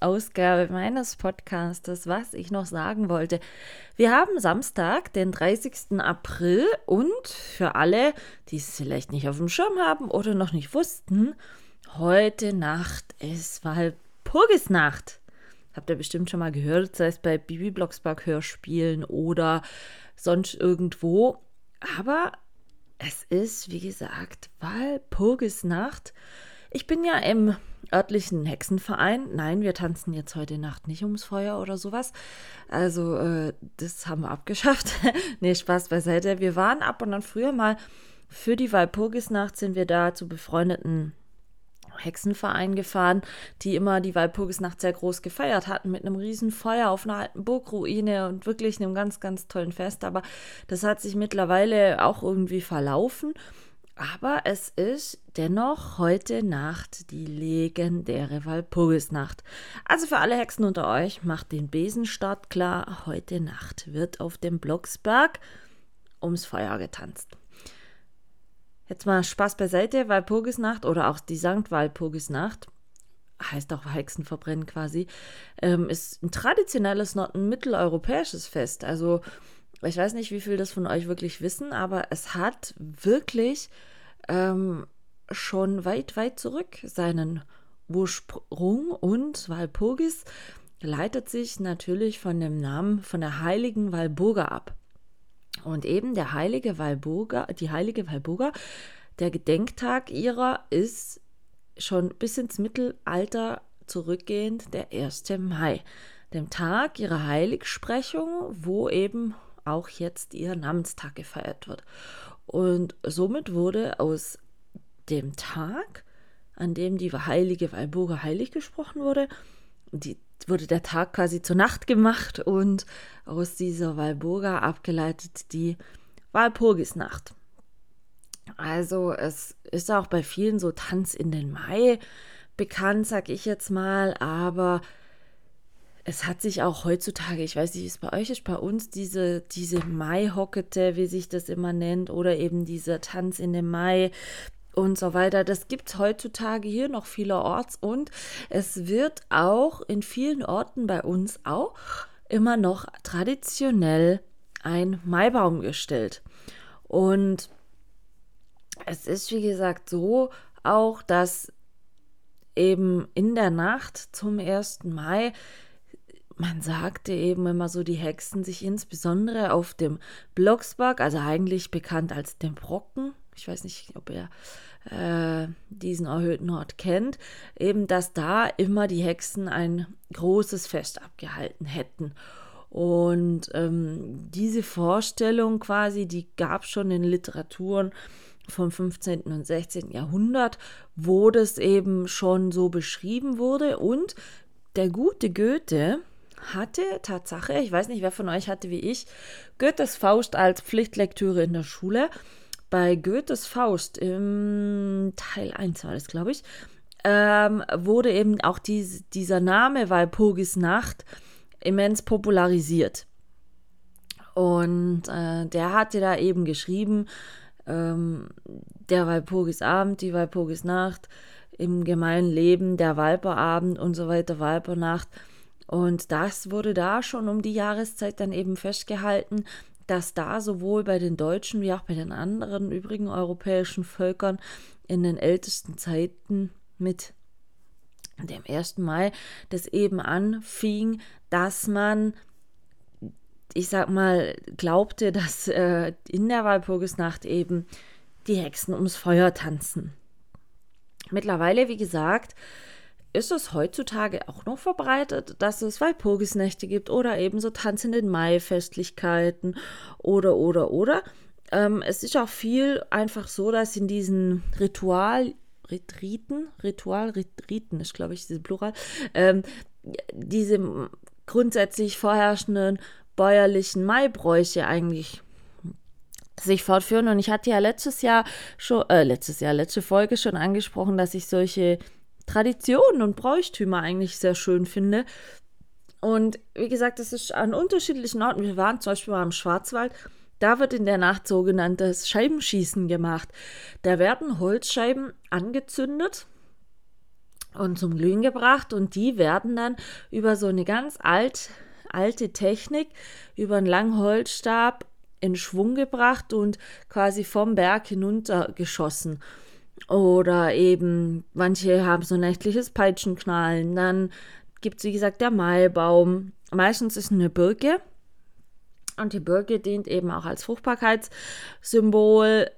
Ausgabe meines Podcastes, was ich noch sagen wollte. Wir haben Samstag, den 30. April und für alle, die es vielleicht nicht auf dem Schirm haben oder noch nicht wussten, heute Nacht ist Walpurgisnacht. Habt ihr bestimmt schon mal gehört, sei es bei Bibi Blocksberg Hörspielen oder sonst irgendwo. Aber es ist, wie gesagt, Walpurgisnacht. Ich bin ja im örtlichen Hexenverein. Nein, wir tanzen jetzt heute Nacht nicht ums Feuer oder sowas. Also, äh, das haben wir abgeschafft. nee, Spaß beiseite. Wir waren ab und an früher mal für die Walpurgisnacht sind wir da zu befreundeten Hexenverein gefahren, die immer die Walpurgisnacht sehr groß gefeiert hatten, mit einem riesen Feuer auf einer alten Burgruine und wirklich einem ganz, ganz tollen Fest. Aber das hat sich mittlerweile auch irgendwie verlaufen. Aber es ist dennoch heute Nacht die legendäre Walpurgisnacht. Also für alle Hexen unter euch, macht den Besenstart klar. Heute Nacht wird auf dem Blocksberg ums Feuer getanzt. Jetzt mal Spaß beiseite, Walpurgisnacht oder auch die Sankt Walpurgisnacht, heißt auch Hexenverbrennen quasi, ähm, ist ein traditionelles, mitteleuropäisches Fest. Also ich weiß nicht, wie viel das von euch wirklich wissen, aber es hat wirklich ähm, schon weit, weit zurück seinen Ursprung und Walpurgis leitet sich natürlich von dem Namen von der heiligen Walburga ab. Und eben der heilige Walburga, die heilige Walburga, der Gedenktag ihrer ist schon bis ins Mittelalter zurückgehend der 1. Mai, dem Tag ihrer Heiligsprechung, wo eben auch jetzt ihr Namenstag gefeiert wird. Und somit wurde aus dem Tag, an dem die heilige Walburga heilig gesprochen wurde, die, wurde der Tag quasi zur Nacht gemacht und aus dieser Walburga abgeleitet die Walpurgisnacht. Also es ist auch bei vielen so Tanz in den Mai bekannt, sag ich jetzt mal, aber es hat sich auch heutzutage, ich weiß nicht, wie es bei euch ist, bei uns diese, diese Mai-Hockete, wie sich das immer nennt, oder eben dieser Tanz in dem Mai und so weiter. Das gibt es heutzutage hier noch vielerorts und es wird auch in vielen Orten bei uns auch immer noch traditionell ein Maibaum gestellt. Und es ist, wie gesagt, so auch, dass eben in der Nacht zum 1. Mai man sagte eben immer so, die Hexen sich insbesondere auf dem Blocksberg, also eigentlich bekannt als dem Brocken, ich weiß nicht, ob ihr äh, diesen erhöhten Ort kennt, eben, dass da immer die Hexen ein großes Fest abgehalten hätten. Und ähm, diese Vorstellung quasi, die gab schon in Literaturen vom 15. und 16. Jahrhundert, wo das eben schon so beschrieben wurde. Und der gute Goethe, hatte Tatsache, ich weiß nicht, wer von euch hatte wie ich, Goethes Faust als Pflichtlektüre in der Schule. Bei Goethes Faust im Teil 1 war das, glaube ich, ähm, wurde eben auch dies, dieser Name Walpurgis Nacht immens popularisiert. Und äh, der hatte da eben geschrieben, ähm, der Walpurgis Abend, die Walpurgis Nacht, im gemeinen Leben, der Walperabend und so weiter, Walpernacht. Und das wurde da schon um die Jahreszeit dann eben festgehalten, dass da sowohl bei den Deutschen wie auch bei den anderen übrigen europäischen Völkern in den ältesten Zeiten mit dem 1. Mai das eben anfing, dass man, ich sag mal, glaubte, dass äh, in der Walpurgisnacht eben die Hexen ums Feuer tanzen. Mittlerweile, wie gesagt, ist es heutzutage auch noch verbreitet, dass es Walpurgisnächte gibt oder eben so Tanz in den Mai-Festlichkeiten oder, oder, oder. Ähm, es ist auch viel einfach so, dass in diesen Ritual, Riten, Ritual, Riten ist, glaube ich, diese Plural, ähm, diese grundsätzlich vorherrschenden bäuerlichen Maibräuche eigentlich sich fortführen. Und ich hatte ja letztes Jahr schon, äh, letztes Jahr, letzte Folge schon angesprochen, dass ich solche Traditionen und Bräuchtümer eigentlich sehr schön finde. Und wie gesagt, das ist an unterschiedlichen Orten. Wir waren zum Beispiel mal im Schwarzwald. Da wird in der Nacht sogenanntes Scheibenschießen gemacht. Da werden Holzscheiben angezündet und zum Glühen gebracht und die werden dann über so eine ganz alt, alte Technik, über einen langen Holzstab in Schwung gebracht und quasi vom Berg hinunter geschossen. Oder eben, manche haben so nächtliches Peitschenknallen. Dann gibt es, wie gesagt, der Maibaum. Meistens ist eine Birke. Und die Birke dient eben auch als Fruchtbarkeitssymbol.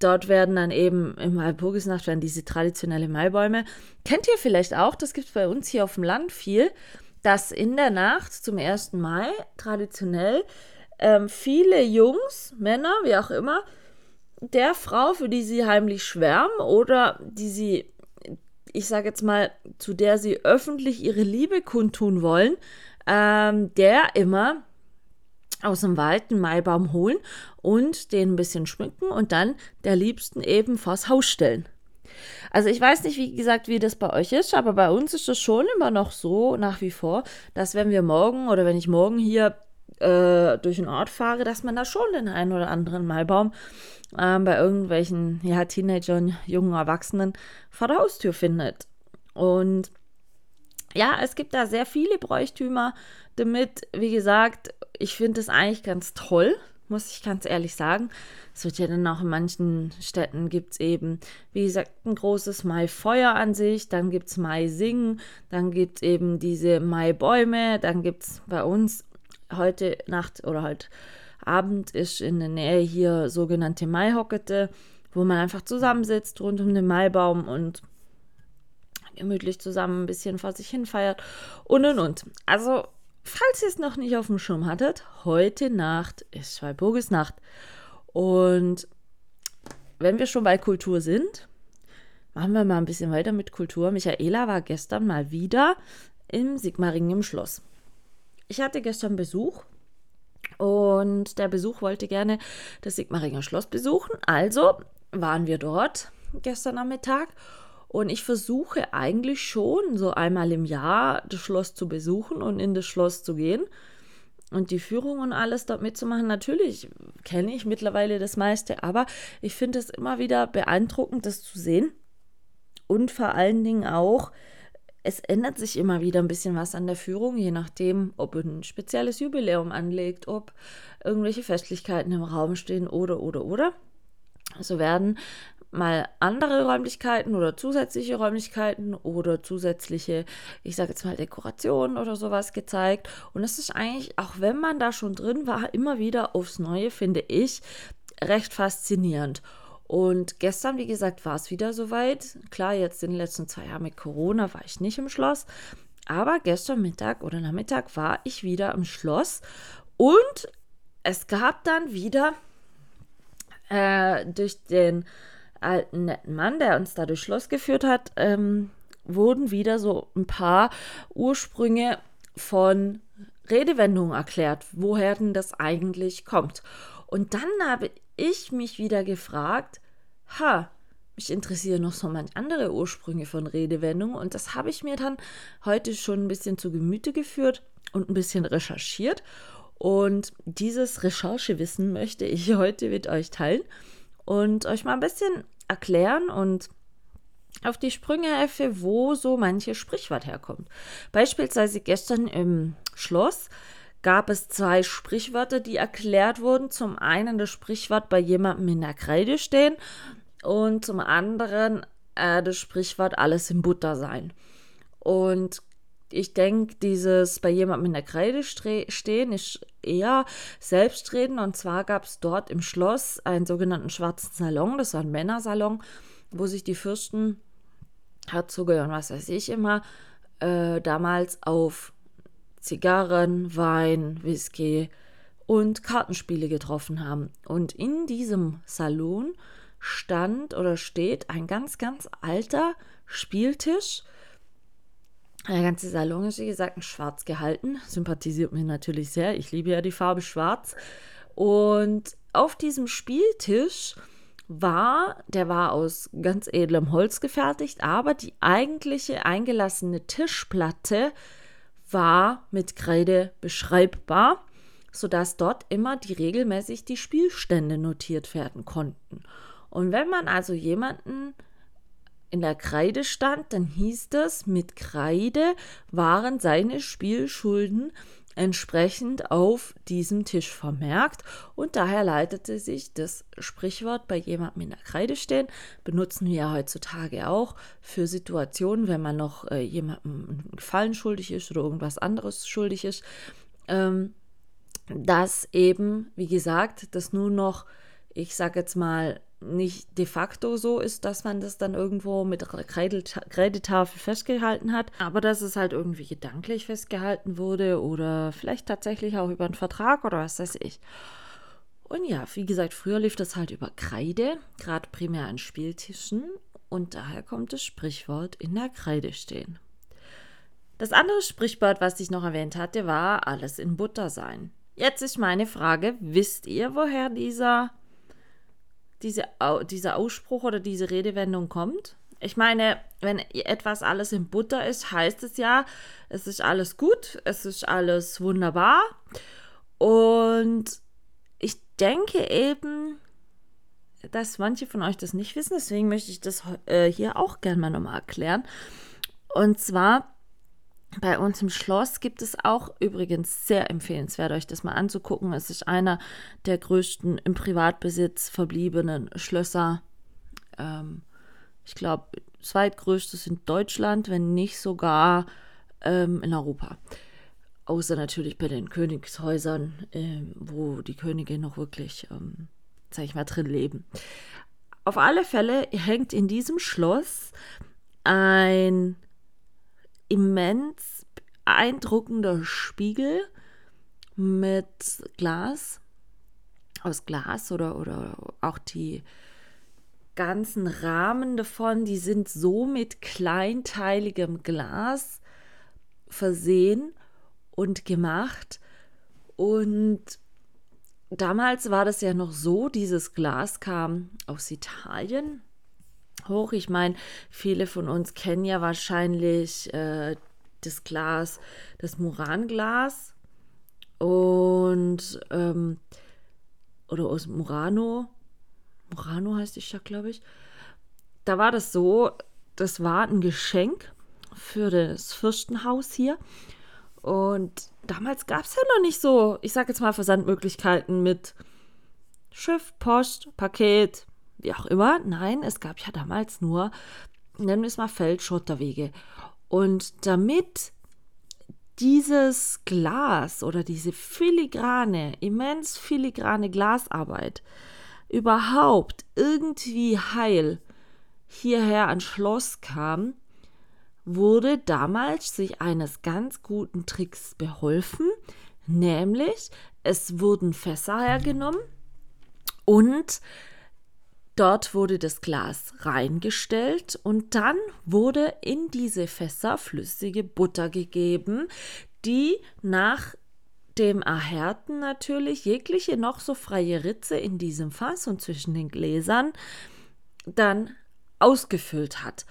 Dort werden dann eben im Walpurgisnacht werden diese traditionellen Maibäume. Kennt ihr vielleicht auch, das gibt es bei uns hier auf dem Land viel, dass in der Nacht zum 1. Mai traditionell ähm, viele Jungs, Männer, wie auch immer, der Frau, für die sie heimlich schwärmen oder die sie, ich sage jetzt mal, zu der sie öffentlich ihre Liebe kundtun wollen, ähm, der immer aus dem Wald einen Maibaum holen und den ein bisschen schmücken und dann der Liebsten eben vors Haus stellen. Also ich weiß nicht, wie gesagt, wie das bei euch ist, aber bei uns ist das schon immer noch so nach wie vor, dass wenn wir morgen oder wenn ich morgen hier äh, durch den Ort fahre, dass man da schon den einen oder anderen Maibaum äh, bei irgendwelchen ja, Teenagern, jungen Erwachsenen vor der Haustür findet. Und ja, es gibt da sehr viele Bräuchtümer damit. Wie gesagt, ich finde es eigentlich ganz toll, muss ich ganz ehrlich sagen. Es wird ja dann auch in manchen Städten gibt es eben, wie gesagt, ein großes Maifeuer an sich, dann gibt es Mai-Singen, dann gibt es eben diese Maibäume, dann gibt es bei uns heute Nacht oder halt Abend ist in der Nähe hier sogenannte Maihockete, wo man einfach zusammensitzt rund um den Maibaum und gemütlich zusammen ein bisschen vor sich hin feiert und und und. Also, falls ihr es noch nicht auf dem Schirm hattet, heute Nacht ist Walpurgisnacht. Und wenn wir schon bei Kultur sind, machen wir mal ein bisschen weiter mit Kultur. Michaela war gestern mal wieder im Sigmaringen im Schloss ich hatte gestern Besuch und der Besuch wollte gerne das Sigmaringer Schloss besuchen. Also waren wir dort gestern Nachmittag und ich versuche eigentlich schon so einmal im Jahr das Schloss zu besuchen und in das Schloss zu gehen und die Führung und alles dort mitzumachen. Natürlich kenne ich mittlerweile das meiste, aber ich finde es immer wieder beeindruckend, das zu sehen und vor allen Dingen auch, es ändert sich immer wieder ein bisschen was an der Führung, je nachdem, ob ein spezielles Jubiläum anlegt, ob irgendwelche Festlichkeiten im Raum stehen oder, oder, oder. So werden mal andere Räumlichkeiten oder zusätzliche Räumlichkeiten oder zusätzliche, ich sage jetzt mal Dekorationen oder sowas gezeigt. Und es ist eigentlich, auch wenn man da schon drin war, immer wieder aufs Neue, finde ich, recht faszinierend. Und gestern, wie gesagt, war es wieder soweit. Klar, jetzt in den letzten zwei Jahren mit Corona war ich nicht im Schloss. Aber gestern Mittag oder Nachmittag war ich wieder im Schloss. Und es gab dann wieder äh, durch den alten netten Mann, der uns da durchs Schloss geführt hat, ähm, wurden wieder so ein paar Ursprünge von Redewendungen erklärt, woher denn das eigentlich kommt. Und dann habe ich mich wieder gefragt, ha, mich interessieren noch so manch andere Ursprünge von Redewendungen und das habe ich mir dann heute schon ein bisschen zu Gemüte geführt und ein bisschen recherchiert. Und dieses Recherchewissen möchte ich heute mit euch teilen und euch mal ein bisschen erklären und auf die Sprünge helfe, wo so manche Sprichwort herkommt. Beispielsweise gestern im Schloss gab es zwei Sprichwörter, die erklärt wurden. Zum einen das Sprichwort bei jemandem in der Kreide stehen und zum anderen äh, das Sprichwort alles in Butter sein. Und ich denke, dieses bei jemandem in der Kreide stehen ist eher Selbstreden. Und zwar gab es dort im Schloss einen sogenannten schwarzen Salon, das war ein Männersalon, wo sich die Fürsten, Herzoge und was weiß ich immer, äh, damals auf Zigarren, Wein, Whisky und Kartenspiele getroffen haben. Und in diesem Salon stand oder steht ein ganz, ganz alter Spieltisch. Der ganze Salon ist, wie gesagt, in schwarz gehalten. Sympathisiert mir natürlich sehr. Ich liebe ja die Farbe schwarz. Und auf diesem Spieltisch war, der war aus ganz edlem Holz gefertigt, aber die eigentliche eingelassene Tischplatte war mit Kreide beschreibbar, sodass dort immer die regelmäßig die Spielstände notiert werden konnten. Und wenn man also jemanden in der Kreide stand, dann hieß es, mit Kreide waren seine Spielschulden entsprechend auf diesem Tisch vermerkt. Und daher leitete sich das Sprichwort bei jemandem in der Kreide stehen, benutzen wir ja heutzutage auch für Situationen, wenn man noch äh, jemandem einen Gefallen schuldig ist oder irgendwas anderes schuldig ist, ähm, dass eben, wie gesagt, das nur noch, ich sage jetzt mal, nicht de facto so ist, dass man das dann irgendwo mit Kreidetafel festgehalten hat, aber dass es halt irgendwie gedanklich festgehalten wurde oder vielleicht tatsächlich auch über einen Vertrag oder was weiß ich. Und ja, wie gesagt, früher lief das halt über Kreide, gerade primär an Spieltischen und daher kommt das Sprichwort in der Kreide stehen. Das andere Sprichwort, was ich noch erwähnt hatte, war alles in Butter sein. Jetzt ist meine Frage, wisst ihr, woher dieser diese, dieser Ausspruch oder diese Redewendung kommt. Ich meine, wenn etwas alles in Butter ist, heißt es ja, es ist alles gut, es ist alles wunderbar. Und ich denke eben, dass manche von euch das nicht wissen, deswegen möchte ich das äh, hier auch gerne mal nochmal erklären. Und zwar bei uns im Schloss gibt es auch übrigens sehr empfehlenswert, euch das mal anzugucken. Es ist einer der größten im Privatbesitz verbliebenen Schlösser. Ähm, ich glaube, zweitgrößtes in Deutschland, wenn nicht sogar ähm, in Europa. Außer natürlich bei den Königshäusern, äh, wo die Könige noch wirklich, ähm, sag ich mal, drin leben. Auf alle Fälle hängt in diesem Schloss ein immens beeindruckender Spiegel mit Glas, aus Glas oder, oder auch die ganzen Rahmen davon, die sind so mit kleinteiligem Glas versehen und gemacht. Und damals war das ja noch so, dieses Glas kam aus Italien hoch. Ich meine, viele von uns kennen ja wahrscheinlich äh, das Glas, das Muranglas und ähm, oder aus Murano. Murano heißt die Stadt, glaube ich. Da war das so, das war ein Geschenk für das Fürstenhaus hier. Und damals gab es ja noch nicht so, ich sage jetzt mal, Versandmöglichkeiten mit Schiff, Post, Paket, wie auch immer. Nein, es gab ja damals nur, nennen wir es mal Feldschotterwege. Und damit dieses Glas oder diese filigrane, immens filigrane Glasarbeit überhaupt irgendwie heil hierher ans Schloss kam, wurde damals sich eines ganz guten Tricks beholfen, nämlich es wurden Fässer hergenommen und Dort wurde das Glas reingestellt und dann wurde in diese Fässer flüssige Butter gegeben, die nach dem Erhärten natürlich jegliche noch so freie Ritze in diesem Fass und zwischen den Gläsern dann ausgefüllt hat.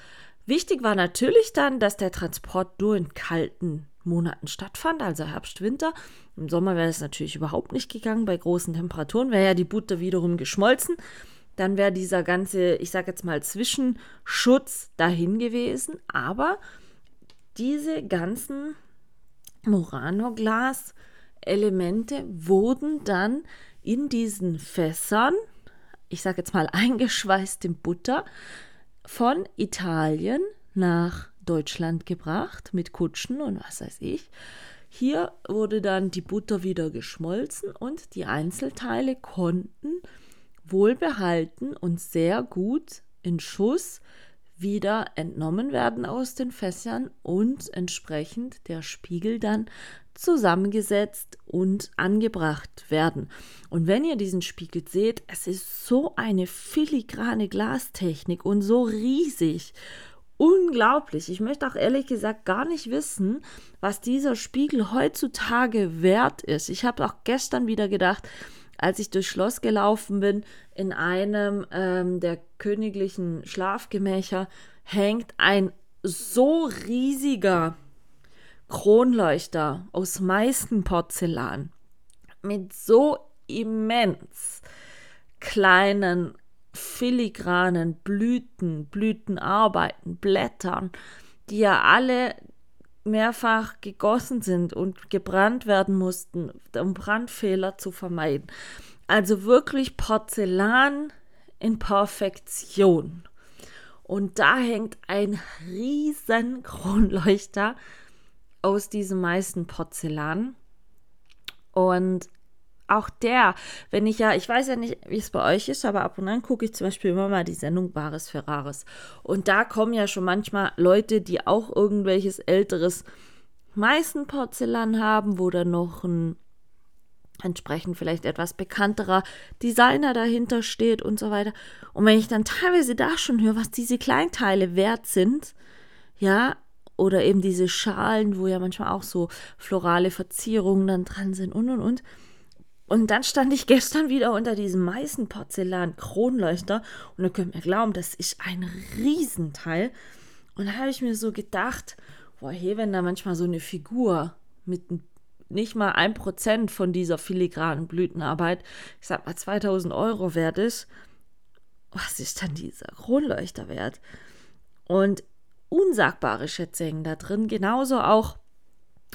Wichtig war natürlich dann, dass der Transport nur in kalten Monaten stattfand, also Herbst, Winter. Im Sommer wäre es natürlich überhaupt nicht gegangen. Bei großen Temperaturen wäre ja die Butter wiederum geschmolzen dann wäre dieser ganze, ich sage jetzt mal, Zwischenschutz dahin gewesen. Aber diese ganzen Murano-Glas-Elemente wurden dann in diesen Fässern, ich sage jetzt mal eingeschweißt in Butter, von Italien nach Deutschland gebracht mit Kutschen und was weiß ich. Hier wurde dann die Butter wieder geschmolzen und die Einzelteile konnten wohlbehalten und sehr gut in Schuss wieder entnommen werden aus den Fässern und entsprechend der Spiegel dann zusammengesetzt und angebracht werden. Und wenn ihr diesen Spiegel seht, es ist so eine filigrane Glastechnik und so riesig. Unglaublich. Ich möchte auch ehrlich gesagt gar nicht wissen, was dieser Spiegel heutzutage wert ist. Ich habe auch gestern wieder gedacht, als ich durchs Schloss gelaufen bin, in einem ähm, der königlichen Schlafgemächer hängt ein so riesiger Kronleuchter aus meisten Porzellan mit so immens kleinen filigranen Blüten, Blütenarbeiten, Blättern, die ja alle mehrfach gegossen sind und gebrannt werden mussten, um Brandfehler zu vermeiden. Also wirklich Porzellan in Perfektion. Und da hängt ein riesen Kronleuchter aus diesem meisten Porzellan. Und auch der, wenn ich ja, ich weiß ja nicht, wie es bei euch ist, aber ab und an gucke ich zum Beispiel immer mal die Sendung Bares Ferraris. Und da kommen ja schon manchmal Leute, die auch irgendwelches älteres Meißenporzellan haben, wo dann noch ein entsprechend vielleicht etwas bekannterer Designer dahinter steht und so weiter. Und wenn ich dann teilweise da schon höre, was diese Kleinteile wert sind, ja, oder eben diese Schalen, wo ja manchmal auch so florale Verzierungen dann dran sind und und und, und dann stand ich gestern wieder unter diesem Meißenporzellan-Kronleuchter und ihr könnt mir glauben, das ist ein Riesenteil. Und da habe ich mir so gedacht, boah, hey, wenn da manchmal so eine Figur mit nicht mal ein Prozent von dieser filigranen Blütenarbeit, ich sag mal 2000 Euro wert ist, was ist dann dieser Kronleuchter wert? Und unsagbare Schätze hängen da drin, genauso auch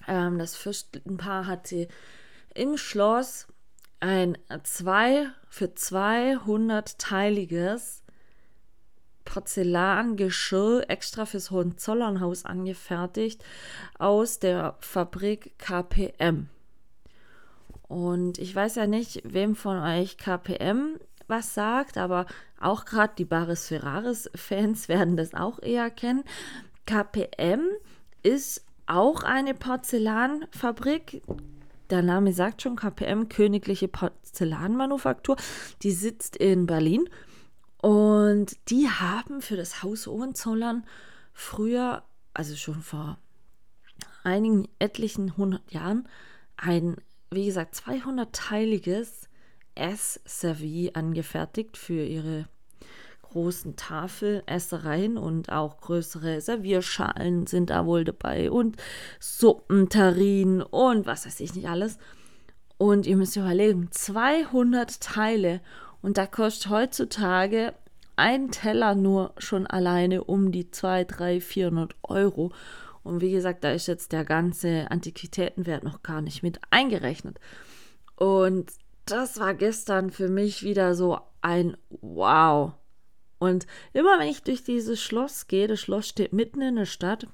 ähm, das Fürstenpaar hatte im Schloss ein zwei für 200-teiliges Porzellangeschirr extra fürs Hohenzollernhaus angefertigt aus der Fabrik KPM. Und ich weiß ja nicht, wem von euch KPM was sagt, aber auch gerade die Baris Ferraris-Fans werden das auch eher kennen. KPM ist auch eine Porzellanfabrik, der Name sagt schon, KPM, Königliche Porzellanmanufaktur, die sitzt in Berlin. Und die haben für das Haus Hohenzollern früher, also schon vor einigen etlichen hundert Jahren, ein, wie gesagt, 200-teiliges S-Servie angefertigt für ihre großen Tafelessereien und auch größere Servierschalen sind da wohl dabei und Suppenterrinen und was weiß ich nicht alles. Und ihr müsst überlegen, 200 Teile und da kostet heutzutage ein Teller nur schon alleine um die 2, 3, 400 Euro. Und wie gesagt, da ist jetzt der ganze Antiquitätenwert noch gar nicht mit eingerechnet. Und das war gestern für mich wieder so ein Wow. Und immer wenn ich durch dieses Schloss gehe, das Schloss steht mitten in der Stadt,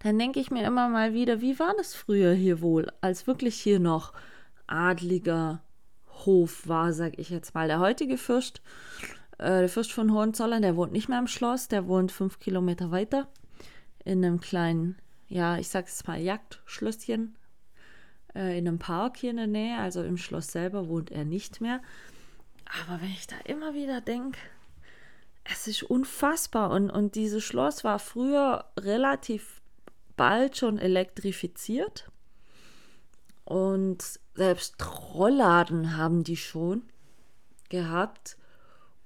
dann denke ich mir immer mal wieder, wie war das früher hier wohl, als wirklich hier noch adliger Hof war, sag ich jetzt mal. Der heutige Fürst, äh, der Fürst von Hohenzollern, der wohnt nicht mehr im Schloss, der wohnt fünf Kilometer weiter in einem kleinen, ja, ich sag es mal, Jagdschlösschen äh, in einem Park hier in der Nähe. Also im Schloss selber wohnt er nicht mehr. Aber wenn ich da immer wieder denke, es ist unfassbar. Und, und dieses Schloss war früher relativ bald schon elektrifiziert. Und selbst Rollladen haben die schon gehabt.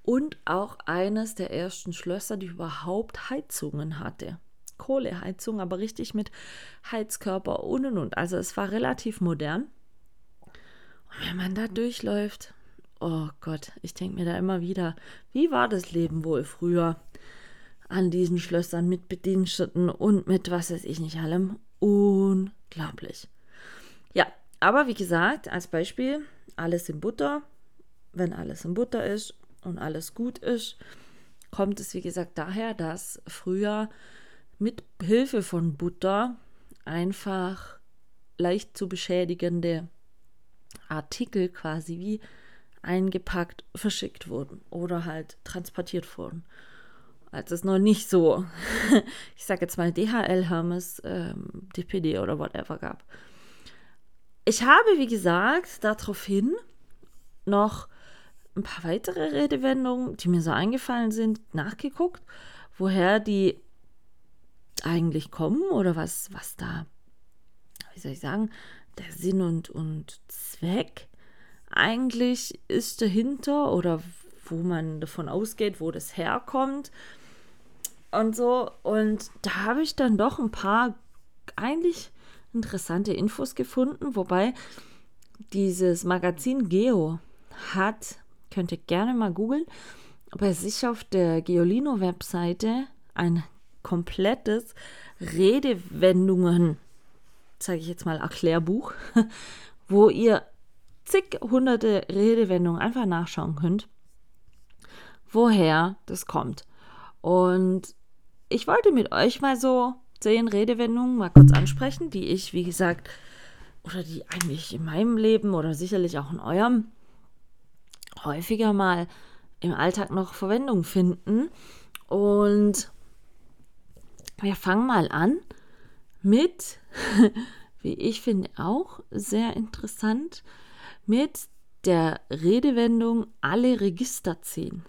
Und auch eines der ersten Schlösser, die überhaupt Heizungen hatte. Kohleheizung, aber richtig mit Heizkörper und und und. Also es war relativ modern. Und wenn man da durchläuft, oh Gott, ich denke mir da immer wieder, wie war das Leben wohl früher an diesen Schlössern mit Bediensteten und mit was weiß ich nicht allem? Unglaublich. Ja, aber wie gesagt, als Beispiel, alles in Butter. Wenn alles in Butter ist und alles gut ist, kommt es wie gesagt daher, dass früher mit Hilfe von Butter einfach leicht zu beschädigende Artikel quasi wie eingepackt verschickt wurden oder halt transportiert wurden. Als es noch nicht so, ich sag jetzt mal DHL, Hermes, ähm, DPD oder whatever gab. Ich habe, wie gesagt, daraufhin noch ein paar weitere Redewendungen, die mir so eingefallen sind, nachgeguckt, woher die eigentlich kommen oder was, was da, wie soll ich sagen, der Sinn und, und Zweck eigentlich ist dahinter oder wo man davon ausgeht, wo das herkommt und so. Und da habe ich dann doch ein paar eigentlich interessante Infos gefunden, wobei dieses Magazin Geo hat, könnt ihr gerne mal googeln, bei sich auf der Geolino-Webseite ein komplettes Redewendungen, zeige ich jetzt mal, Erklärbuch, wo ihr zig hunderte Redewendungen einfach nachschauen könnt, woher das kommt. Und ich wollte mit euch mal so zehn Redewendungen mal kurz ansprechen, die ich, wie gesagt, oder die eigentlich in meinem Leben oder sicherlich auch in eurem häufiger mal im Alltag noch Verwendung finden. Und wir fangen mal an mit, wie ich finde, auch sehr interessant, mit der Redewendung alle Register ziehen.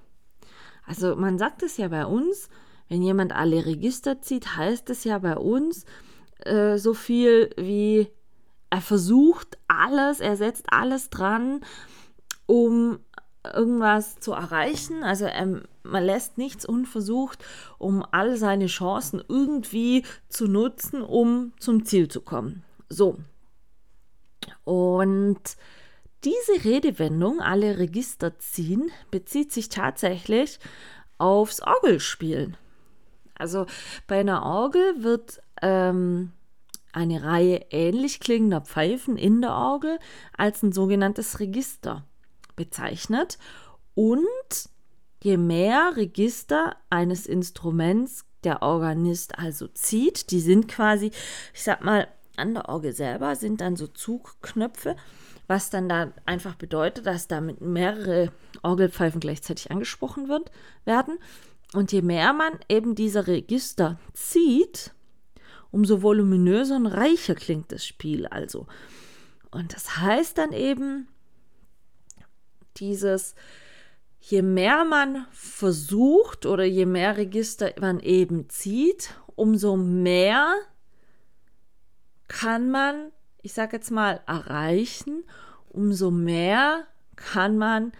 Also man sagt es ja bei uns, wenn jemand alle Register zieht, heißt es ja bei uns äh, so viel wie er versucht alles, er setzt alles dran, um irgendwas zu erreichen. Also er, man lässt nichts unversucht, um all seine Chancen irgendwie zu nutzen, um zum Ziel zu kommen. So. Und diese Redewendung, alle Register ziehen, bezieht sich tatsächlich aufs Orgelspielen. Also bei einer Orgel wird ähm, eine Reihe ähnlich klingender Pfeifen in der Orgel als ein sogenanntes Register bezeichnet. Und je mehr Register eines Instruments der Organist also zieht, die sind quasi, ich sag mal, an der Orgel selber sind dann so Zugknöpfe, was dann da einfach bedeutet, dass damit mehrere Orgelpfeifen gleichzeitig angesprochen wird, werden. Und je mehr man eben dieser Register zieht, umso voluminöser und reicher klingt das Spiel also. Und das heißt dann eben, dieses, je mehr man versucht oder je mehr Register man eben zieht, umso mehr kann man, ich sage jetzt mal, erreichen, umso mehr kann man,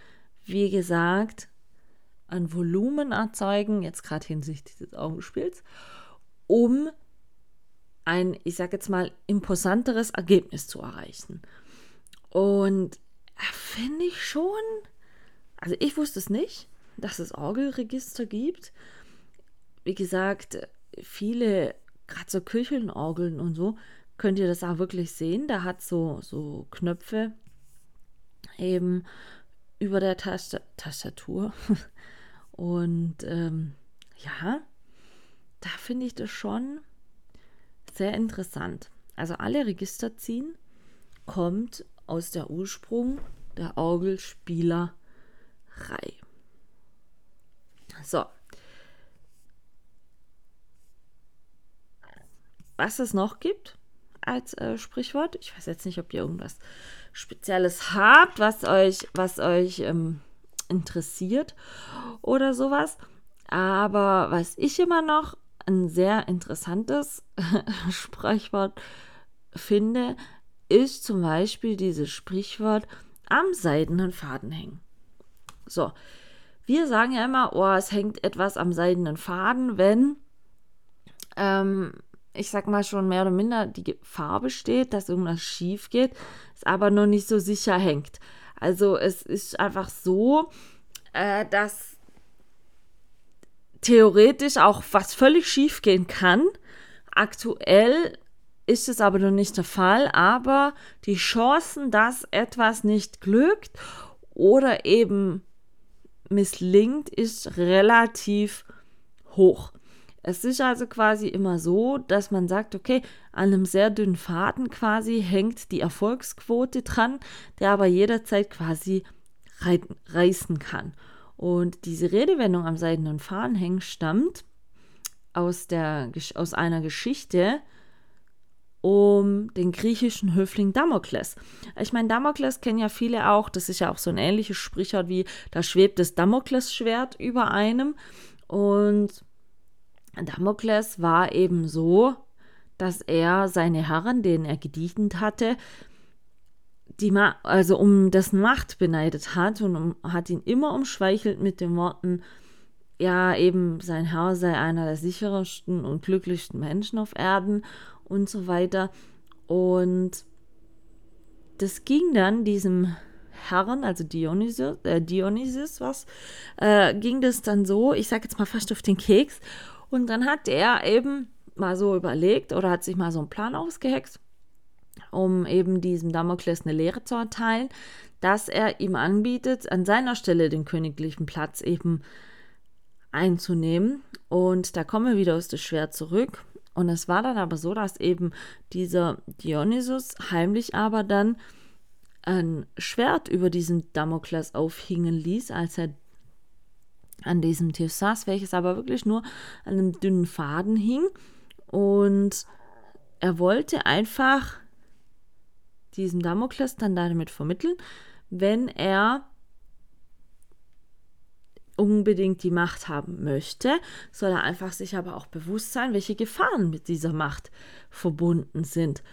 wie gesagt, an Volumen erzeugen, jetzt gerade hinsichtlich des Augenspiels, um ein, ich sage jetzt mal, imposanteres Ergebnis zu erreichen. Und finde ich schon, also ich wusste es nicht, dass es Orgelregister gibt. Wie gesagt, viele, gerade so Küchenorgeln und so, könnt ihr das auch wirklich sehen. Da hat so, so Knöpfe eben über der Tast Tastatur. Und ähm, ja, da finde ich das schon sehr interessant. Also alle Register ziehen kommt aus der Ursprung der Orgelspielerei. So. Was es noch gibt als äh, Sprichwort, ich weiß jetzt nicht, ob ihr irgendwas Spezielles habt, was euch, was euch ähm, interessiert oder sowas. Aber was ich immer noch ein sehr interessantes Sprichwort finde, ist zum Beispiel dieses Sprichwort am seidenen Faden hängen. So, wir sagen ja immer, oh, es hängt etwas am seidenen Faden, wenn, ähm, ich sag mal schon mehr oder minder die Gefahr besteht, dass irgendwas schief geht, es aber noch nicht so sicher hängt. Also es ist einfach so, äh, dass theoretisch auch was völlig schief gehen kann. Aktuell ist es aber noch nicht der Fall, aber die Chancen, dass etwas nicht glückt oder eben misslingt, ist relativ hoch. Es ist also quasi immer so, dass man sagt, okay, an einem sehr dünnen Faden quasi hängt die Erfolgsquote dran, der aber jederzeit quasi reißen kann. Und diese Redewendung am seidenen Faden hängen stammt aus, der, aus einer Geschichte, um den griechischen Höfling Damokles. Ich meine, Damokles kennen ja viele auch, das ist ja auch so ein ähnliches Sprichwort wie, da schwebt das Damoklesschwert über einem. Und Damokles war eben so, dass er seine Herren, denen er gedient hatte, die Ma also um dessen Macht beneidet hat und um, hat ihn immer umschweichelt mit den Worten, ja, eben sein Herr sei einer der sichersten und glücklichsten Menschen auf Erden und so weiter. Und das ging dann diesem Herren, also Dionysius, äh, Dionysius was, äh, ging das dann so, ich sag jetzt mal fast auf den Keks. Und dann hat er eben mal so überlegt oder hat sich mal so einen Plan ausgehext, um eben diesem Damokles eine Lehre zu erteilen, dass er ihm anbietet, an seiner Stelle den königlichen Platz eben einzunehmen. Und da kommen wir wieder aus dem Schwert zurück. Und es war dann aber so, dass eben dieser Dionysus heimlich aber dann ein Schwert über diesem Damokles aufhingen ließ, als er an diesem Tisch saß, welches aber wirklich nur an einem dünnen Faden hing. Und er wollte einfach diesem Damokles dann damit vermitteln, wenn er unbedingt die Macht haben möchte, soll er einfach sich aber auch bewusst sein, welche Gefahren mit dieser Macht verbunden sind.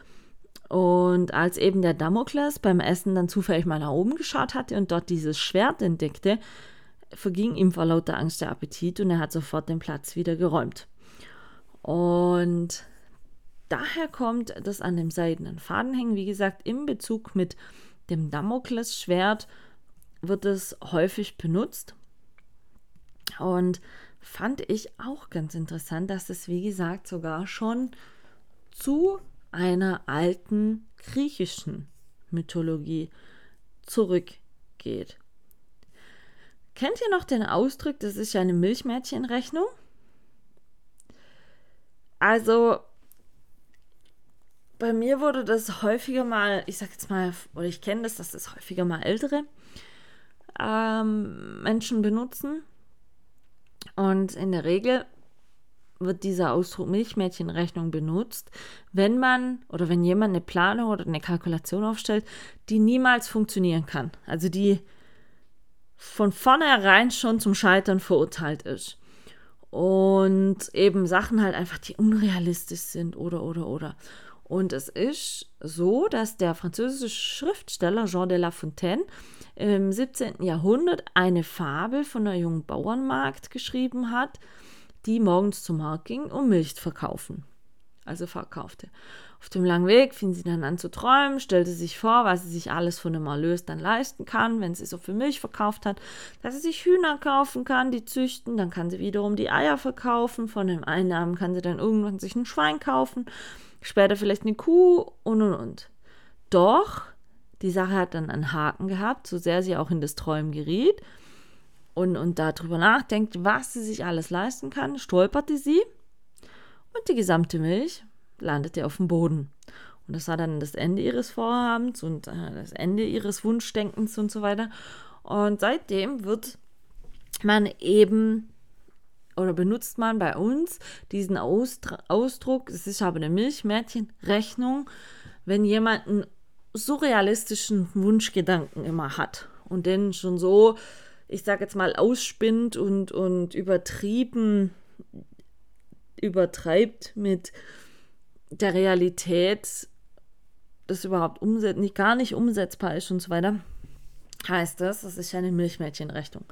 Und als eben der Damokles beim Essen dann zufällig mal nach oben geschaut hatte und dort dieses Schwert entdeckte, verging ihm vor lauter Angst der Appetit und er hat sofort den Platz wieder geräumt. Und daher kommt das an dem seidenen Faden hängen. Wie gesagt, im Bezug mit dem Damokles-Schwert wird es häufig benutzt. Und fand ich auch ganz interessant, dass es, wie gesagt, sogar schon zu einer alten griechischen Mythologie zurückgeht. Kennt ihr noch den Ausdruck, das ist ja eine Milchmädchenrechnung? Also, bei mir wurde das häufiger mal, ich sag jetzt mal, oder ich kenne das, dass das häufiger mal ältere ähm, Menschen benutzen. Und in der Regel wird dieser Ausdruck Milchmädchenrechnung benutzt, wenn man oder wenn jemand eine Planung oder eine Kalkulation aufstellt, die niemals funktionieren kann. Also die von vornherein schon zum Scheitern verurteilt ist. Und eben Sachen halt einfach, die unrealistisch sind oder, oder, oder. Und es ist so, dass der französische Schriftsteller Jean de La Fontaine im 17. Jahrhundert eine Fabel von einer jungen Bauernmarkt geschrieben hat, die morgens zum Markt ging, um Milch verkaufen. Also verkaufte. Auf dem langen Weg fing sie dann an zu träumen, stellte sich vor, was sie sich alles von dem Erlös dann leisten kann, wenn sie so viel Milch verkauft hat, dass sie sich Hühner kaufen kann, die züchten, dann kann sie wiederum die Eier verkaufen, von den Einnahmen kann sie dann irgendwann sich ein Schwein kaufen, später vielleicht eine Kuh und und und. Doch, die Sache hat dann einen Haken gehabt, so sehr sie auch in das Träumen geriet und, und darüber nachdenkt, was sie sich alles leisten kann, stolperte sie und die gesamte Milch landete auf dem Boden. Und das war dann das Ende ihres Vorhabens und äh, das Ende ihres Wunschdenkens und so weiter. Und seitdem wird man eben oder benutzt man bei uns diesen Ausdra Ausdruck, es ist aber eine Milchmädchenrechnung, wenn jemand einen surrealistischen Wunschgedanken immer hat und den schon so ich sage jetzt mal, ausspinnt und, und übertrieben übertreibt mit der Realität, das überhaupt umset nicht, gar nicht umsetzbar ist und so weiter, heißt das, das ist eine Milchmädchenrechnung.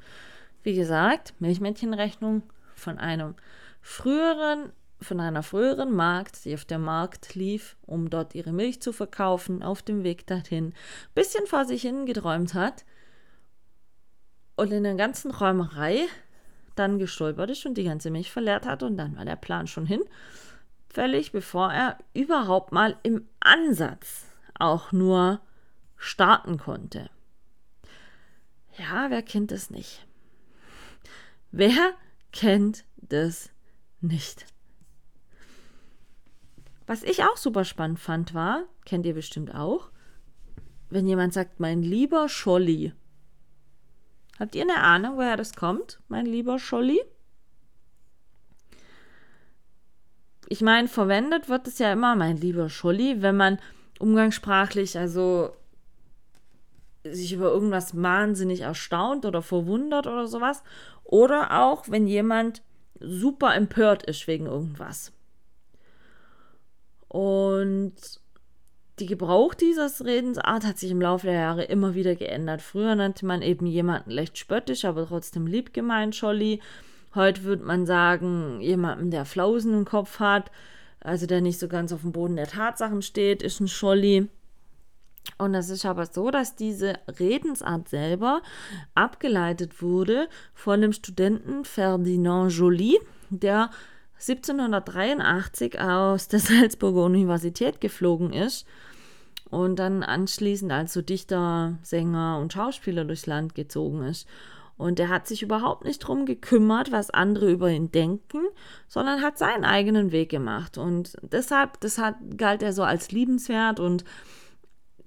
Wie gesagt, Milchmädchenrechnung von einem früheren, von einer früheren Markt, die auf dem Markt lief, um dort ihre Milch zu verkaufen, auf dem Weg dahin, bisschen vor sich hin geträumt hat, und in der ganzen Räumerei dann gestolpert ist und die ganze Milch verleert hat und dann war der Plan schon hin. Fällig, bevor er überhaupt mal im Ansatz auch nur starten konnte. Ja, wer kennt es nicht? Wer kennt das nicht? Was ich auch super spannend fand, war, kennt ihr bestimmt auch, wenn jemand sagt, mein lieber Scholli. Habt ihr eine Ahnung, woher das kommt, mein lieber Scholli? Ich meine, verwendet wird es ja immer, mein lieber Scholli, wenn man umgangssprachlich, also sich über irgendwas wahnsinnig erstaunt oder verwundert oder sowas. Oder auch, wenn jemand super empört ist wegen irgendwas. Und die Gebrauch dieses Redensart hat sich im Laufe der Jahre immer wieder geändert. Früher nannte man eben jemanden leicht spöttisch, aber trotzdem lieb gemeint Scholli. Heute würde man sagen, jemanden, der Flausen im Kopf hat, also der nicht so ganz auf dem Boden der Tatsachen steht, ist ein Scholli. Und es ist aber so, dass diese Redensart selber abgeleitet wurde von dem Studenten Ferdinand Joly, der 1783 aus der Salzburger Universität geflogen ist und dann anschließend als so Dichter, Sänger und Schauspieler durchs Land gezogen ist. Und er hat sich überhaupt nicht darum gekümmert, was andere über ihn denken, sondern hat seinen eigenen Weg gemacht. Und deshalb, das hat, galt er so als liebenswert und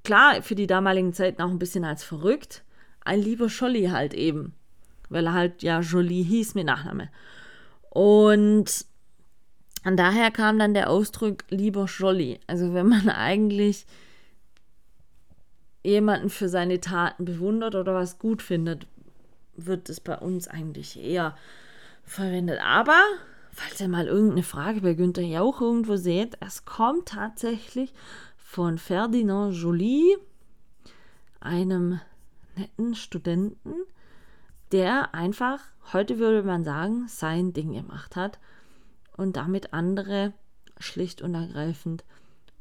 klar, für die damaligen Zeiten auch ein bisschen als verrückt. Ein lieber Scholli halt eben, weil er halt ja Jolie hieß mit Nachname. Und und daher kam dann der Ausdruck lieber Jolly. Also wenn man eigentlich jemanden für seine Taten bewundert oder was gut findet, wird es bei uns eigentlich eher verwendet. Aber, falls ihr mal irgendeine Frage bei Günther Jauch irgendwo seht, es kommt tatsächlich von Ferdinand Joly, einem netten Studenten, der einfach, heute würde man sagen, sein Ding gemacht hat und damit andere schlicht und ergreifend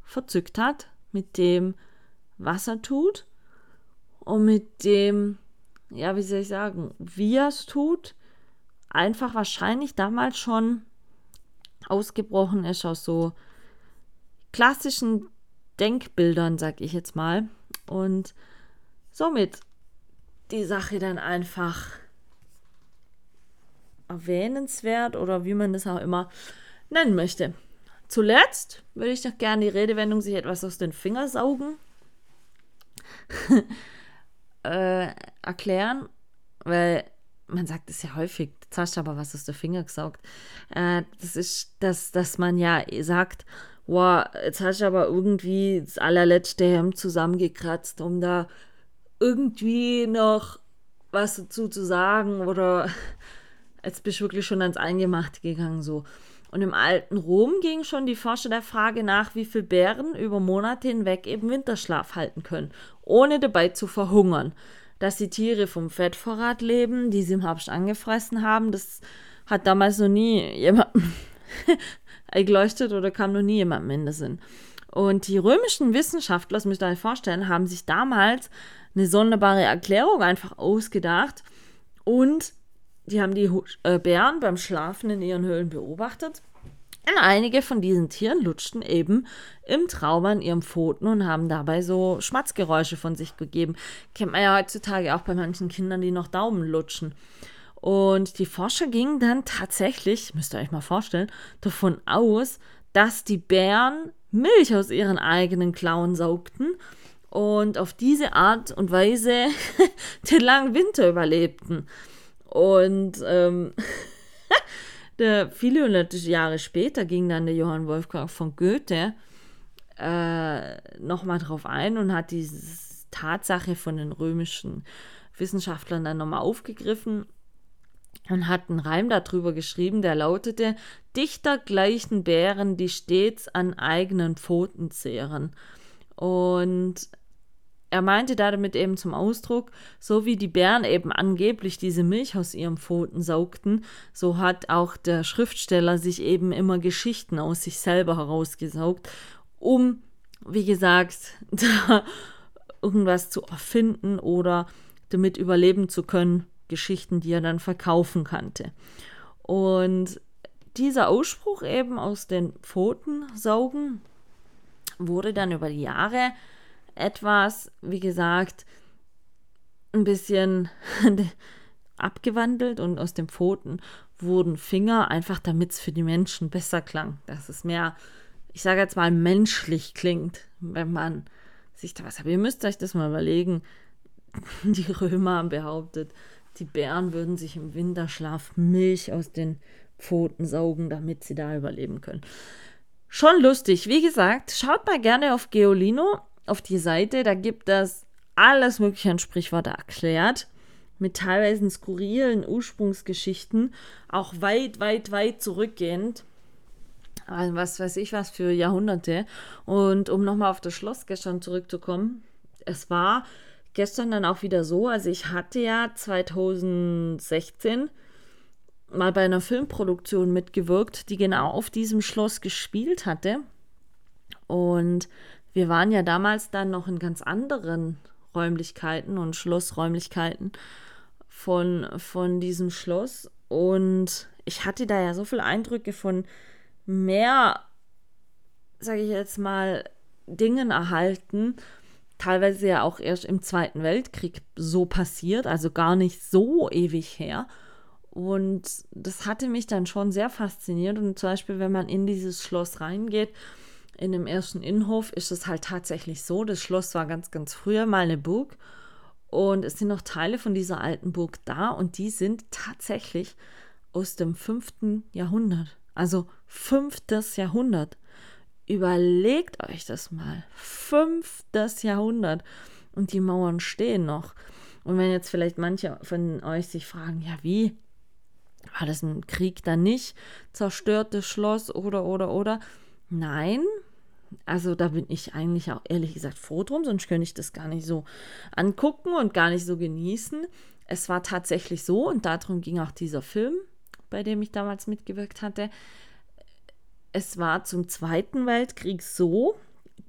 verzückt hat mit dem, was er tut und mit dem, ja, wie soll ich sagen, wie er es tut, einfach wahrscheinlich damals schon ausgebrochen ist aus so klassischen Denkbildern, sag ich jetzt mal. Und somit die Sache dann einfach erwähnenswert oder wie man das auch immer nennen möchte. Zuletzt würde ich noch gerne die Redewendung sich etwas aus den Fingern saugen äh, erklären, weil man sagt es ja häufig, jetzt hast du aber was aus den Fingern gesaugt. Äh, das ist, dass, dass man ja sagt, wow, jetzt hast du aber irgendwie das allerletzte Hemd zusammengekratzt, um da irgendwie noch was dazu zu sagen oder Jetzt bist du wirklich schon ans Eingemachte gegangen so. Und im alten Rom ging schon die Forscher der Frage nach, wie viele Bären über Monate hinweg eben Winterschlaf halten können, ohne dabei zu verhungern. Dass die Tiere vom Fettvorrat leben, die sie im Herbst angefressen haben, das hat damals noch nie jemandem geleuchtet oder kam noch nie jemandem in den Sinn. Und die römischen Wissenschaftler, das müsst ihr euch vorstellen, haben sich damals eine sonderbare Erklärung einfach ausgedacht und die haben die äh, Bären beim Schlafen in ihren Höhlen beobachtet. Und einige von diesen Tieren lutschten eben im Traum an ihren Pfoten und haben dabei so Schmatzgeräusche von sich gegeben. Kennt man ja heutzutage auch bei manchen Kindern, die noch Daumen lutschen. Und die Forscher gingen dann tatsächlich, müsst ihr euch mal vorstellen, davon aus, dass die Bären Milch aus ihren eigenen Klauen saugten und auf diese Art und Weise den langen Winter überlebten. Und ähm, der, viele hundert Jahre später ging dann der Johann Wolfgang von Goethe äh, nochmal drauf ein und hat diese Tatsache von den römischen Wissenschaftlern dann nochmal aufgegriffen und hat einen Reim darüber geschrieben, der lautete: Dichter gleichen Bären, die stets an eigenen Pfoten zehren. Und er meinte damit eben zum Ausdruck, so wie die Bären eben angeblich diese Milch aus ihren Pfoten saugten, so hat auch der Schriftsteller sich eben immer Geschichten aus sich selber herausgesaugt, um, wie gesagt, da irgendwas zu erfinden oder damit überleben zu können, Geschichten, die er dann verkaufen kannte. Und dieser Ausspruch eben aus den Pfoten saugen wurde dann über die Jahre etwas, wie gesagt, ein bisschen abgewandelt und aus den Pfoten wurden Finger, einfach damit es für die Menschen besser klang. Dass es mehr, ich sage jetzt mal, menschlich klingt, wenn man sich da was. Aber ihr müsst euch das mal überlegen. Die Römer haben behauptet, die Bären würden sich im Winterschlaf Milch aus den Pfoten saugen, damit sie da überleben können. Schon lustig. Wie gesagt, schaut mal gerne auf Geolino auf die Seite, da gibt es alles mögliche an Sprichworte erklärt, mit teilweise skurrilen Ursprungsgeschichten, auch weit, weit, weit zurückgehend. also was weiß ich was für Jahrhunderte. Und um nochmal auf das Schloss gestern zurückzukommen, es war gestern dann auch wieder so, also ich hatte ja 2016 mal bei einer Filmproduktion mitgewirkt, die genau auf diesem Schloss gespielt hatte. Und wir waren ja damals dann noch in ganz anderen Räumlichkeiten und Schlossräumlichkeiten von, von diesem Schloss. Und ich hatte da ja so viele Eindrücke von mehr, sage ich jetzt mal, Dingen erhalten, teilweise ja auch erst im Zweiten Weltkrieg so passiert, also gar nicht so ewig her. Und das hatte mich dann schon sehr fasziniert. Und zum Beispiel, wenn man in dieses Schloss reingeht, in dem ersten Innenhof, ist es halt tatsächlich so. Das Schloss war ganz, ganz früher mal eine Burg. Und es sind noch Teile von dieser alten Burg da. Und die sind tatsächlich aus dem fünften Jahrhundert. Also fünftes Jahrhundert. Überlegt euch das mal. Fünftes Jahrhundert. Und die Mauern stehen noch. Und wenn jetzt vielleicht manche von euch sich fragen, ja, wie? War das ein Krieg dann nicht? Zerstörtes Schloss oder, oder, oder? Nein. Also da bin ich eigentlich auch ehrlich gesagt froh drum, sonst könnte ich das gar nicht so angucken und gar nicht so genießen. Es war tatsächlich so und darum ging auch dieser Film, bei dem ich damals mitgewirkt hatte. Es war zum Zweiten Weltkrieg so,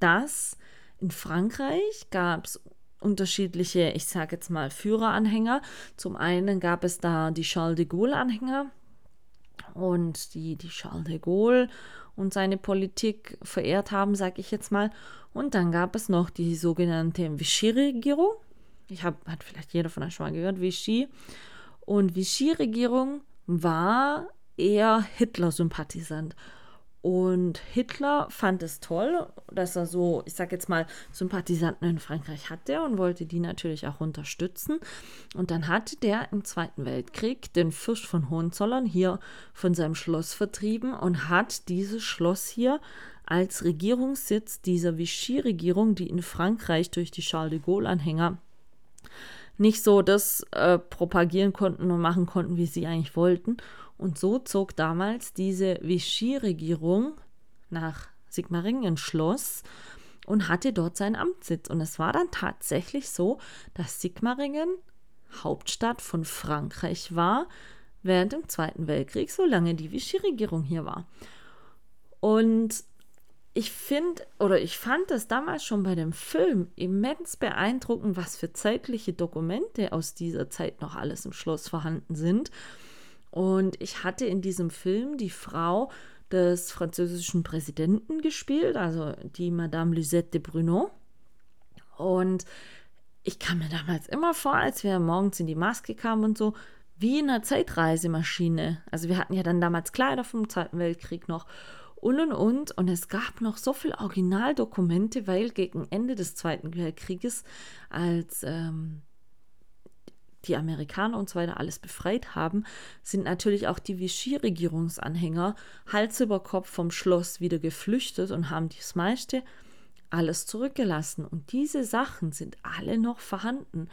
dass in Frankreich gab es unterschiedliche, ich sage jetzt mal, Führeranhänger. Zum einen gab es da die Charles de Gaulle-Anhänger und die, die Charles de Gaulle und seine Politik verehrt haben, sage ich jetzt mal. Und dann gab es noch die sogenannte Vichy-Regierung. Ich habe, hat vielleicht jeder von euch schon mal gehört, Vichy. Und Vichy-Regierung war eher Hitler-Sympathisant. Und Hitler fand es toll, dass er so, ich sag jetzt mal, Sympathisanten in Frankreich hatte und wollte die natürlich auch unterstützen. Und dann hatte der im Zweiten Weltkrieg den Fürst von Hohenzollern hier von seinem Schloss vertrieben und hat dieses Schloss hier als Regierungssitz dieser Vichy-Regierung, die in Frankreich durch die Charles de Gaulle-Anhänger nicht so das äh, propagieren konnten und machen konnten, wie sie eigentlich wollten. Und so zog damals diese Vichy-Regierung nach Sigmaringen Schloss und hatte dort seinen Amtssitz. Und es war dann tatsächlich so, dass Sigmaringen Hauptstadt von Frankreich war während dem Zweiten Weltkrieg, solange die Vichy-Regierung hier war. Und ich finde oder ich fand es damals schon bei dem Film immens beeindruckend, was für zeitliche Dokumente aus dieser Zeit noch alles im Schloss vorhanden sind. Und ich hatte in diesem Film die Frau des französischen Präsidenten gespielt, also die Madame Lisette de Bruno. Und ich kam mir damals immer vor, als wir morgens in die Maske kamen und so, wie in einer Zeitreisemaschine. Also wir hatten ja dann damals Kleider vom Zweiten Weltkrieg noch und und und. Und es gab noch so viele Originaldokumente, weil gegen Ende des Zweiten Weltkrieges, als ähm, die Amerikaner und so weiter alles befreit haben, sind natürlich auch die Vichy-Regierungsanhänger Hals über Kopf vom Schloss wieder geflüchtet und haben das meiste alles zurückgelassen. Und diese Sachen sind alle noch vorhanden.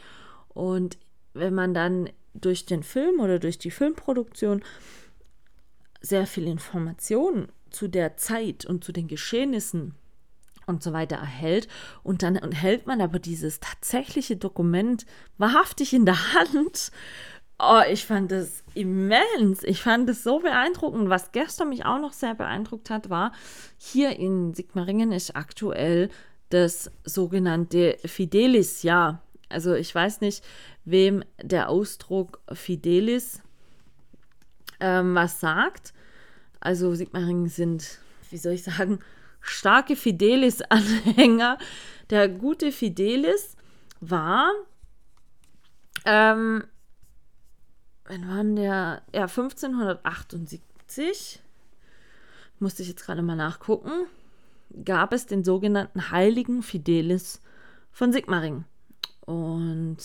Und wenn man dann durch den Film oder durch die Filmproduktion sehr viel Informationen zu der Zeit und zu den Geschehnissen und so weiter erhält. Und dann hält man aber dieses tatsächliche Dokument wahrhaftig in der Hand. Oh, ich fand das immens. Ich fand es so beeindruckend. Was gestern mich auch noch sehr beeindruckt hat, war, hier in Sigmaringen ist aktuell das sogenannte Fidelis-Jahr. Also ich weiß nicht, wem der Ausdruck Fidelis ähm, was sagt. Also Sigmaringen sind, wie soll ich sagen, starke Fidelis-Anhänger. Der gute Fidelis war, ähm, wann war der? Ja, 1578, musste ich jetzt gerade mal nachgucken, gab es den sogenannten heiligen Fidelis von Sigmaringen. Und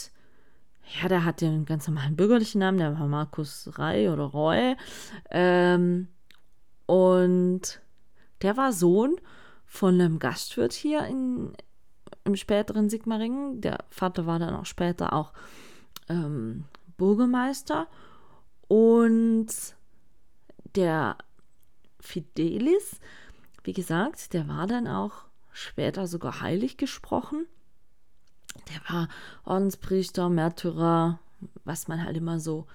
ja, der hatte einen ganz normalen bürgerlichen Namen, der war Markus Rey oder Roy. Ähm, und der war Sohn von einem Gastwirt hier in, im späteren Sigmaringen. Der Vater war dann auch später auch ähm, Bürgermeister. Und der Fidelis. Wie gesagt, der war dann auch später sogar heilig gesprochen. Der war Ordenspriester, Märtyrer, was man halt immer so,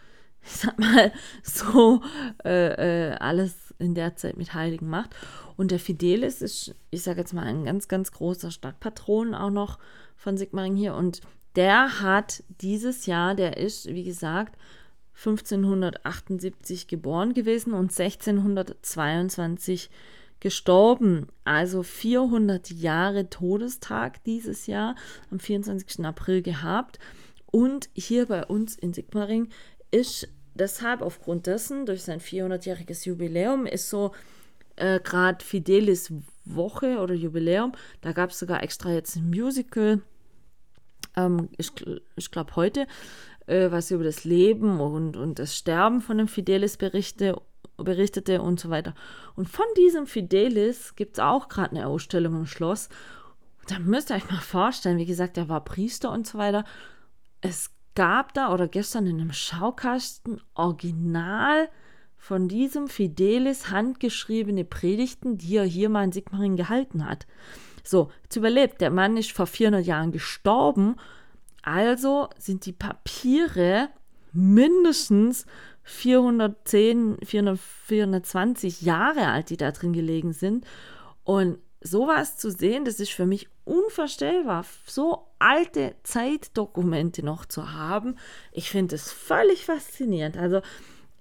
ich sag mal, so äh, äh, alles in der Zeit mit Heiligen macht. Und der Fidelis ist, ich sage jetzt mal, ein ganz, ganz großer Stadtpatron auch noch von Sigmaringen hier. Und der hat dieses Jahr, der ist, wie gesagt, 1578 geboren gewesen und 1622 gestorben. Also 400 Jahre Todestag dieses Jahr am 24. April gehabt. Und hier bei uns in Sigmaring ist deshalb aufgrund dessen, durch sein 400-jähriges Jubiläum, ist so äh, gerade Fidelis Woche oder Jubiläum. Da gab es sogar extra jetzt ein Musical. Ähm, ich, ich glaube heute, äh, was über das Leben und, und das Sterben von dem Fidelis berichte, berichtete und so weiter. Und von diesem Fidelis gibt es auch gerade eine Ausstellung im Schloss. Da müsst ihr euch mal vorstellen, wie gesagt, er war Priester und so weiter. Es gab da oder gestern in einem Schaukasten original von diesem Fidelis handgeschriebene Predigten, die er hier mal in Sigmaringen gehalten hat. So, jetzt überlebt, der Mann ist vor 400 Jahren gestorben, also sind die Papiere mindestens 410, 400, 420 Jahre alt, die da drin gelegen sind. Und sowas zu sehen, das ist für mich unvorstellbar, so alte Zeitdokumente noch zu haben. Ich finde es völlig faszinierend. Also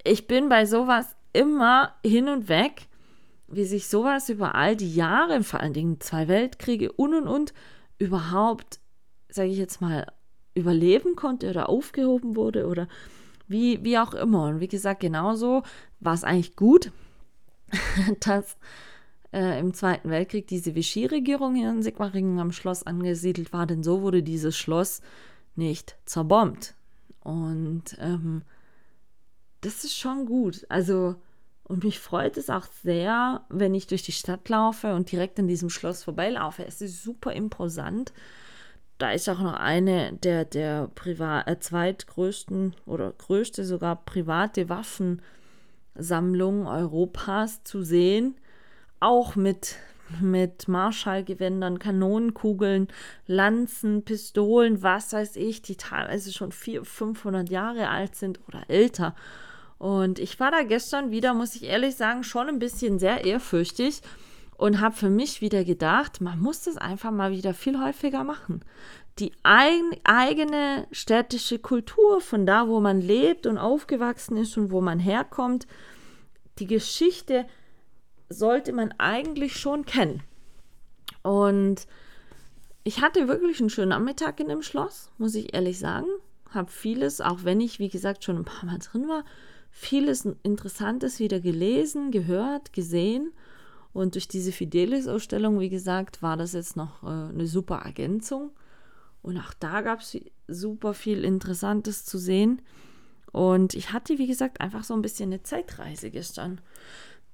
ich bin bei sowas immer hin und weg, wie sich sowas über all die Jahre, vor allen Dingen zwei Weltkriege und und und, überhaupt, sage ich jetzt mal, überleben konnte oder aufgehoben wurde oder wie, wie auch immer. Und wie gesagt, genauso war es eigentlich gut, dass äh, im Zweiten Weltkrieg diese Vichy-Regierung hier in Sigmaringen am Schloss angesiedelt war, denn so wurde dieses Schloss nicht zerbombt. Und ähm, das ist schon gut. Also, und mich freut es auch sehr, wenn ich durch die Stadt laufe und direkt an diesem Schloss vorbeilaufe. Es ist super imposant. Da ist auch noch eine der, der äh, zweitgrößten oder größte sogar private Waffensammlungen Europas zu sehen. Auch mit, mit Marschallgewändern, Kanonenkugeln, Lanzen, Pistolen, was weiß ich, die teilweise schon 400, 500 Jahre alt sind oder älter. Und ich war da gestern wieder, muss ich ehrlich sagen, schon ein bisschen sehr ehrfürchtig und habe für mich wieder gedacht, man muss das einfach mal wieder viel häufiger machen. Die ein, eigene städtische Kultur von da, wo man lebt und aufgewachsen ist und wo man herkommt, die Geschichte sollte man eigentlich schon kennen. Und ich hatte wirklich einen schönen Nachmittag in dem Schloss, muss ich ehrlich sagen. Habe vieles, auch wenn ich, wie gesagt, schon ein paar Mal drin war, vieles Interessantes wieder gelesen, gehört, gesehen. Und durch diese Fidelis-Ausstellung, wie gesagt, war das jetzt noch äh, eine super Ergänzung. Und auch da gab es super viel Interessantes zu sehen. Und ich hatte, wie gesagt, einfach so ein bisschen eine Zeitreise gestern.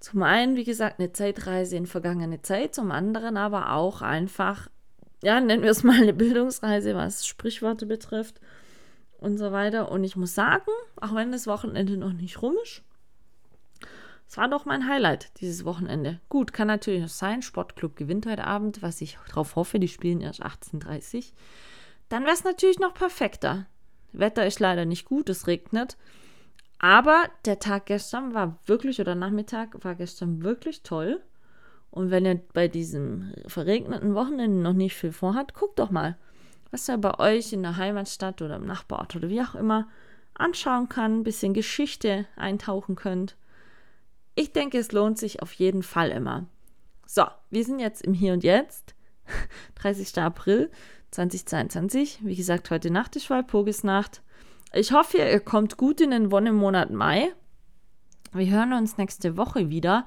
Zum einen, wie gesagt, eine Zeitreise in vergangene Zeit, zum anderen aber auch einfach, ja, nennen wir es mal eine Bildungsreise, was Sprichworte betrifft und so weiter. Und ich muss sagen, auch wenn das Wochenende noch nicht rum ist, es war doch mein Highlight dieses Wochenende. Gut, kann natürlich noch sein, Sportclub gewinnt heute Abend, was ich darauf hoffe, die spielen erst 18.30 Uhr. Dann wäre es natürlich noch perfekter. Wetter ist leider nicht gut, es regnet. Aber der Tag gestern war wirklich, oder Nachmittag war gestern wirklich toll. Und wenn ihr bei diesem verregneten Wochenende noch nicht viel vorhat, guckt doch mal was ihr bei euch in der Heimatstadt oder im Nachbarort oder wie auch immer anschauen kann, ein bisschen Geschichte eintauchen könnt. Ich denke, es lohnt sich auf jeden Fall immer. So, wir sind jetzt im Hier und Jetzt, 30. April 2022. Wie gesagt, heute Nacht ist Walpurgisnacht. Ich hoffe, ihr kommt gut in den Wonnemonat Mai. Wir hören uns nächste Woche wieder.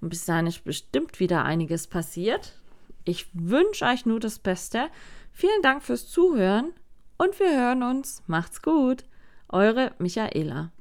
Und bis dahin ist bestimmt wieder einiges passiert. Ich wünsche euch nur das Beste. Vielen Dank fürs Zuhören und wir hören uns. Macht's gut. Eure Michaela.